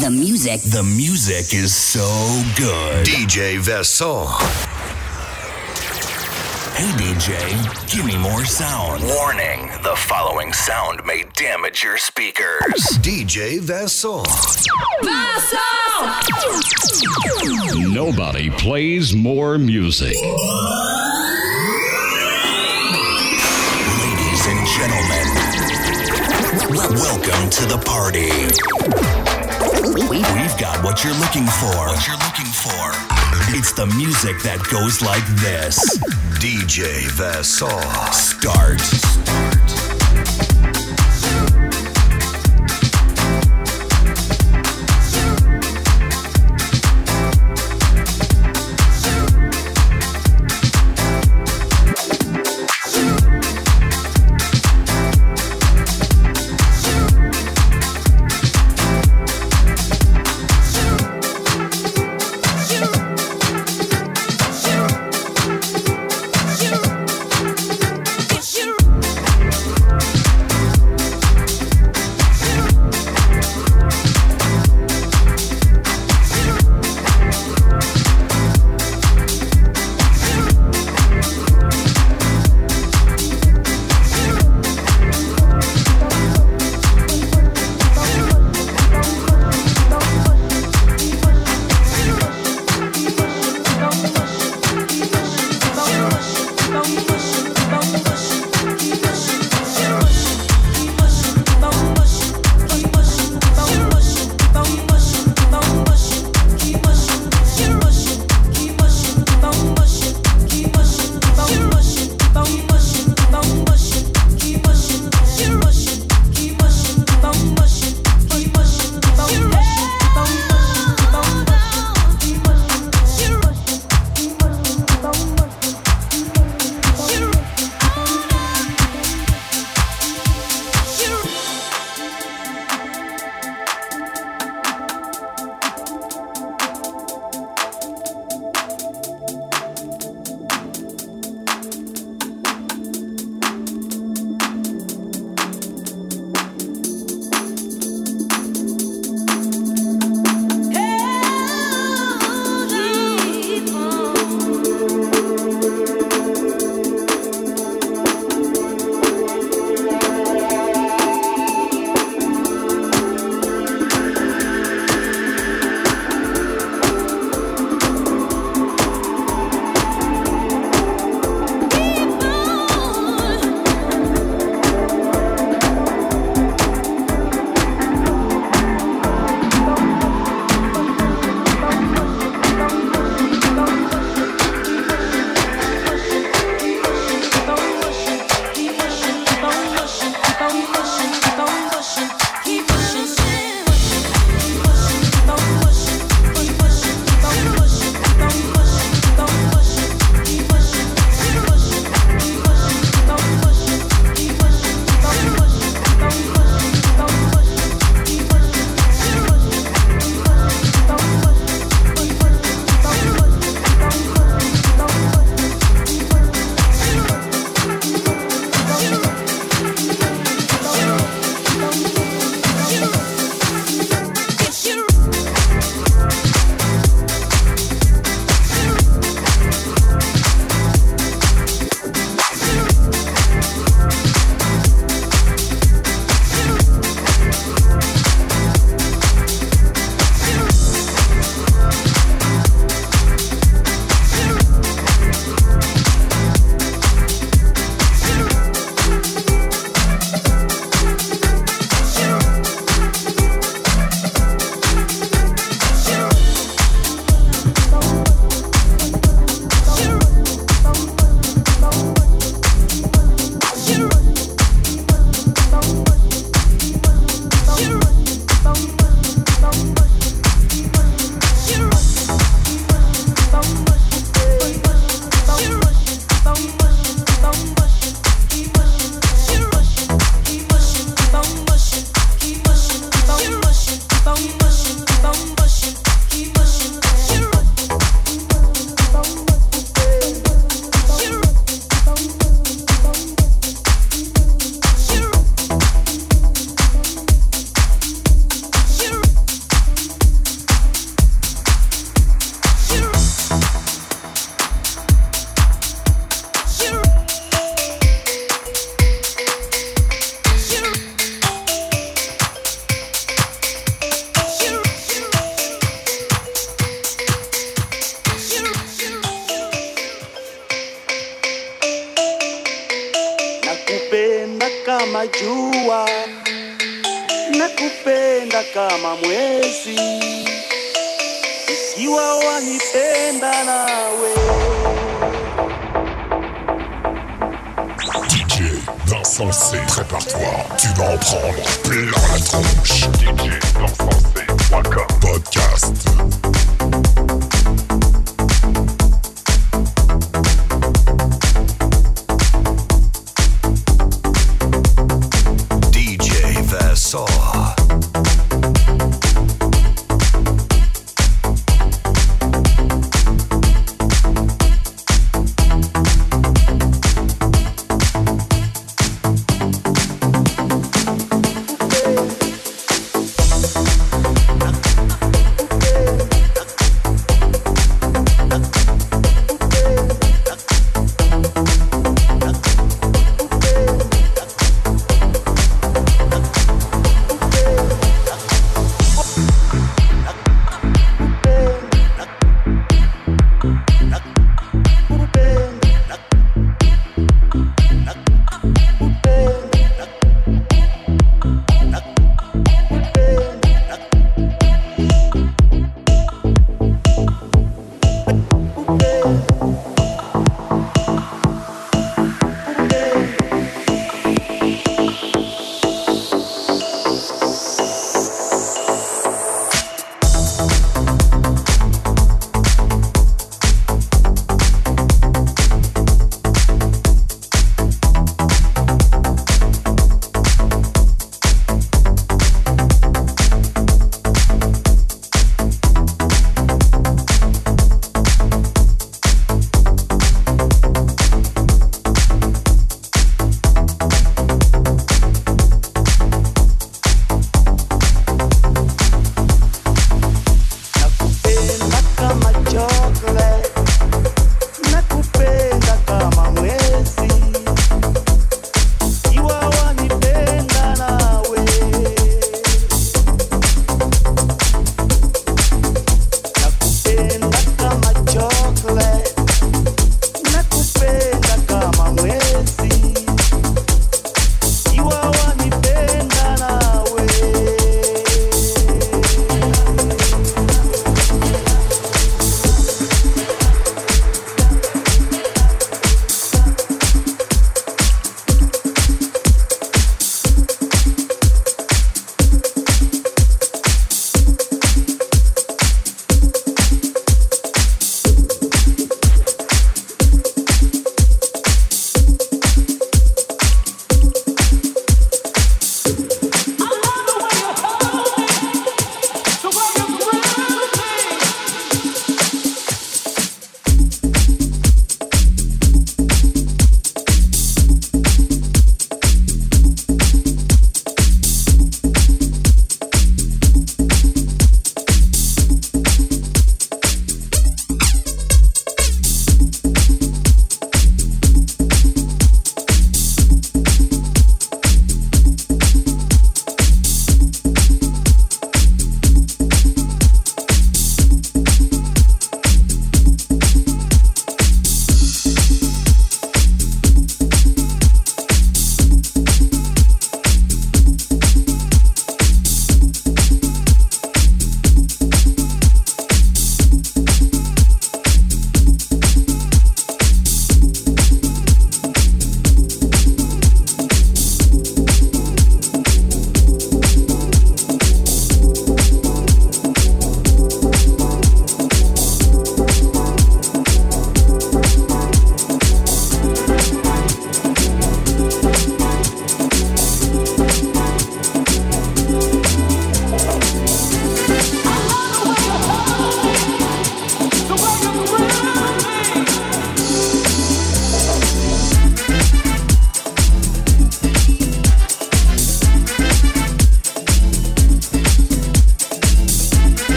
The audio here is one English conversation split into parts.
The music. The music is so good. DJ Vincent C. Hey DJ, give me more sound. Warning the following sound may damage your speakers. DJ Vincent C. Nobody plays more music. Ladies and gentlemen, welcome to the party. We've got what you're looking for. What you're looking for. It's the music that goes like this. DJ Vincent C. Start.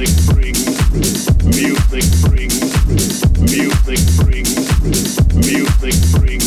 music brings music brings music brings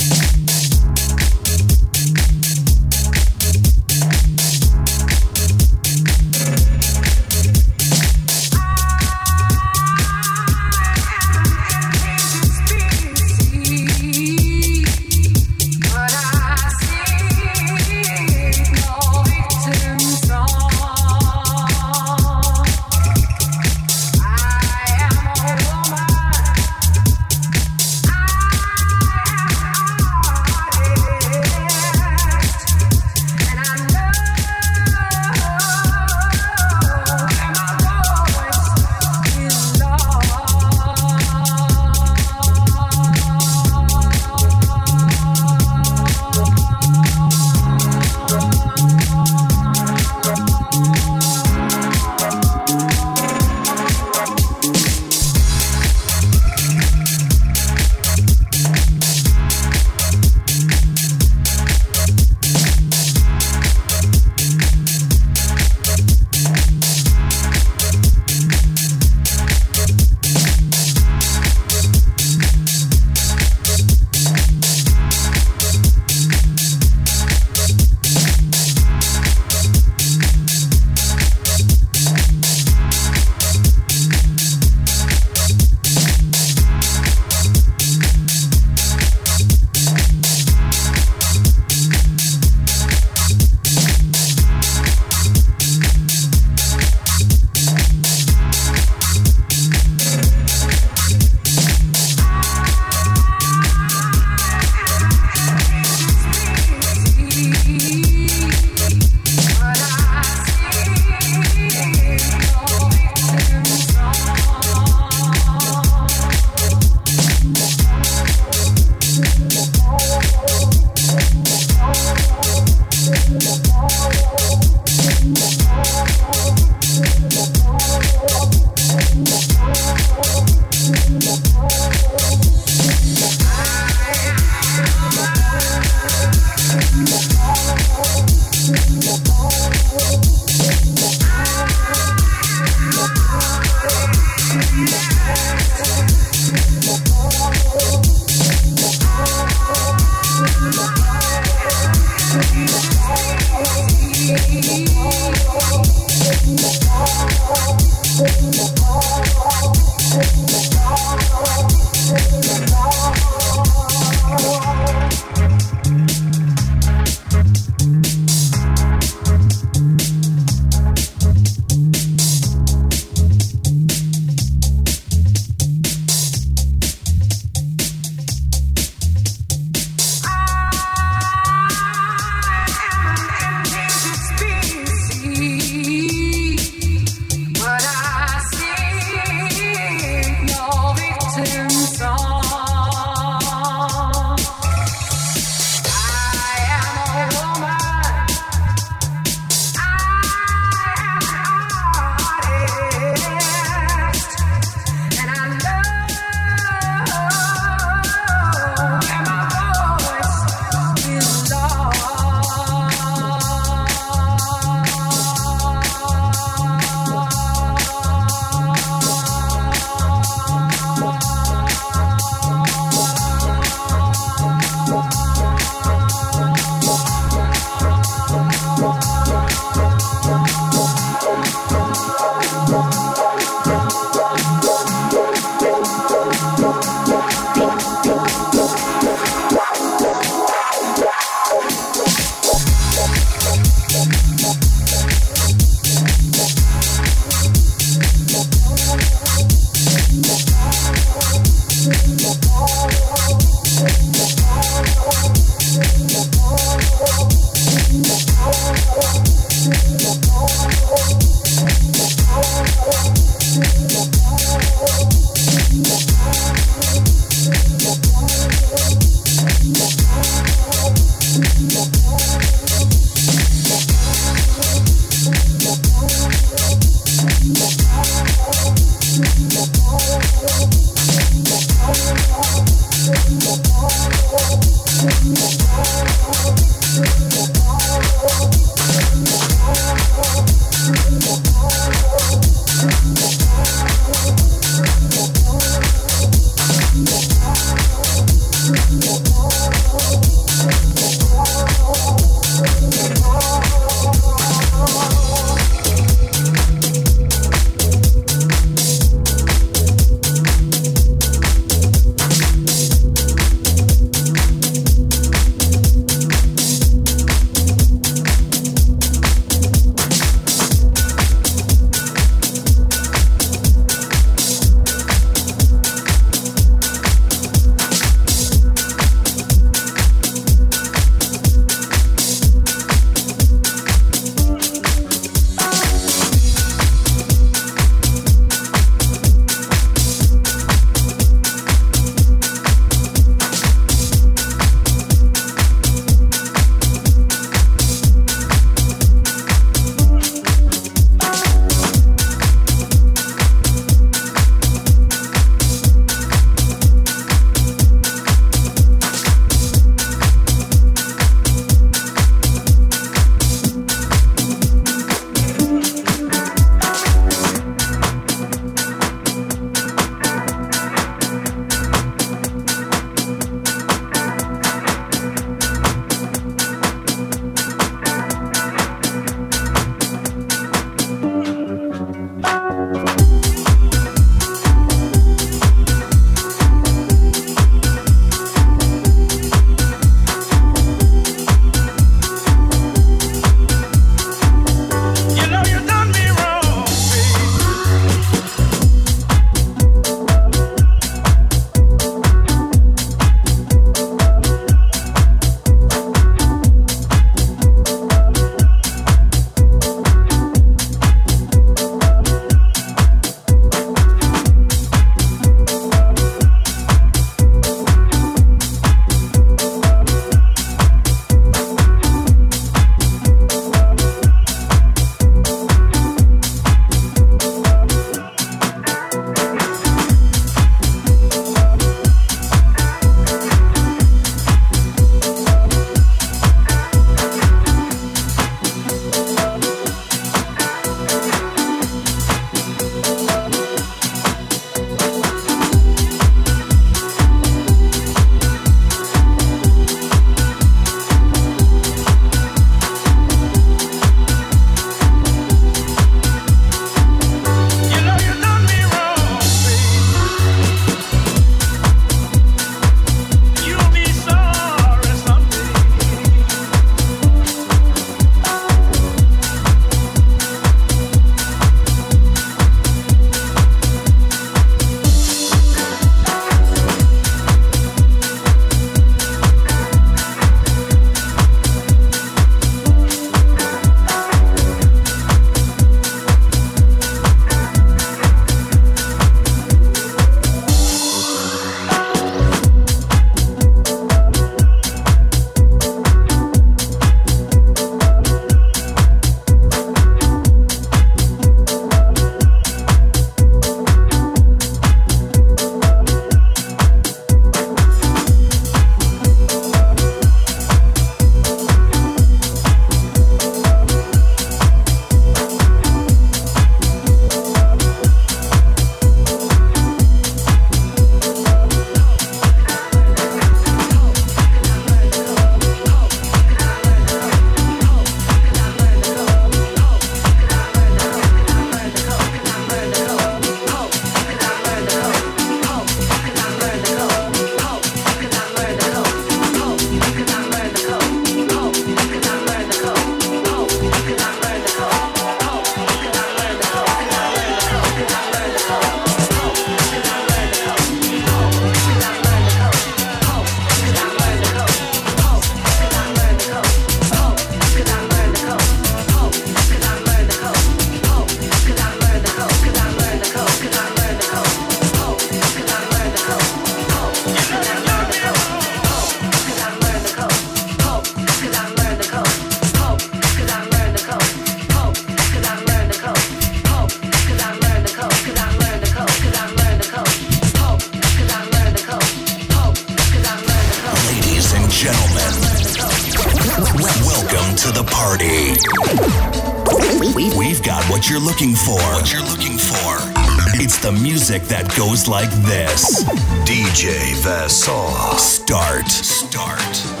the music that goes like this DJ Vassal. Start. Start.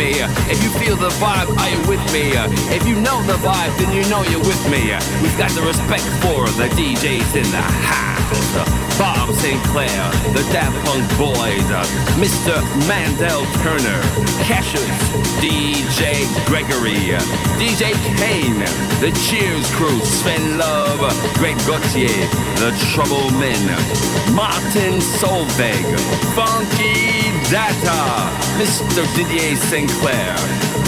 Me? If you feel the vibe, are you with me? If you know the vibe, then you know you're with me. We've got the respect for the DJs in the house. Bob Sinclar, the Daft Punk Boys, uh, Mr. Mandel Turner, Cassius, DJ Gregory, uh, DJ Kane, the Cheers crew, Sven Love, Greg Gauthier, the Trouble Men, Martin Solveig, Funky Data, Mr. Didier Sinclair,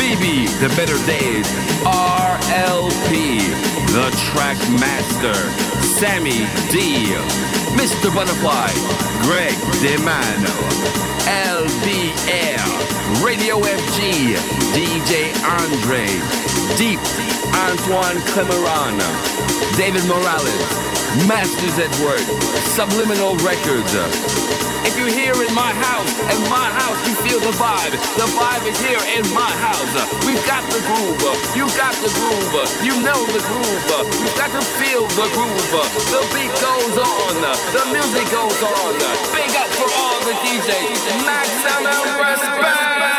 BB, The Better Days, RLP, The Track Master, Sammy D, Mr. Butterfly, Greg DeMano, LBR, Radio FG, DJ Andre, Deep, Antoine Clamaran, David Morales, Masters at Work, Subliminal Records. If you're here in my house, in my house, you feel the vibe. The vibe is here in my house. We've got the groove. You got the groove. You know the groove. You've got to feel the groove. The beat goes on. The music goes on. Big up for all the DJs. Maximum respect.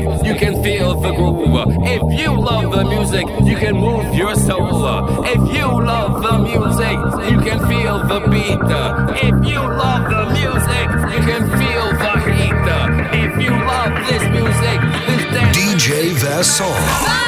music, you can feel the groove. If you love the music, you can move your soul. If you love the music, you can feel the beat. If you love the music, you can feel the heat. If you love this music, this dance. DJ Vassal.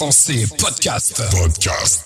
Insensé Podcast. Podcast.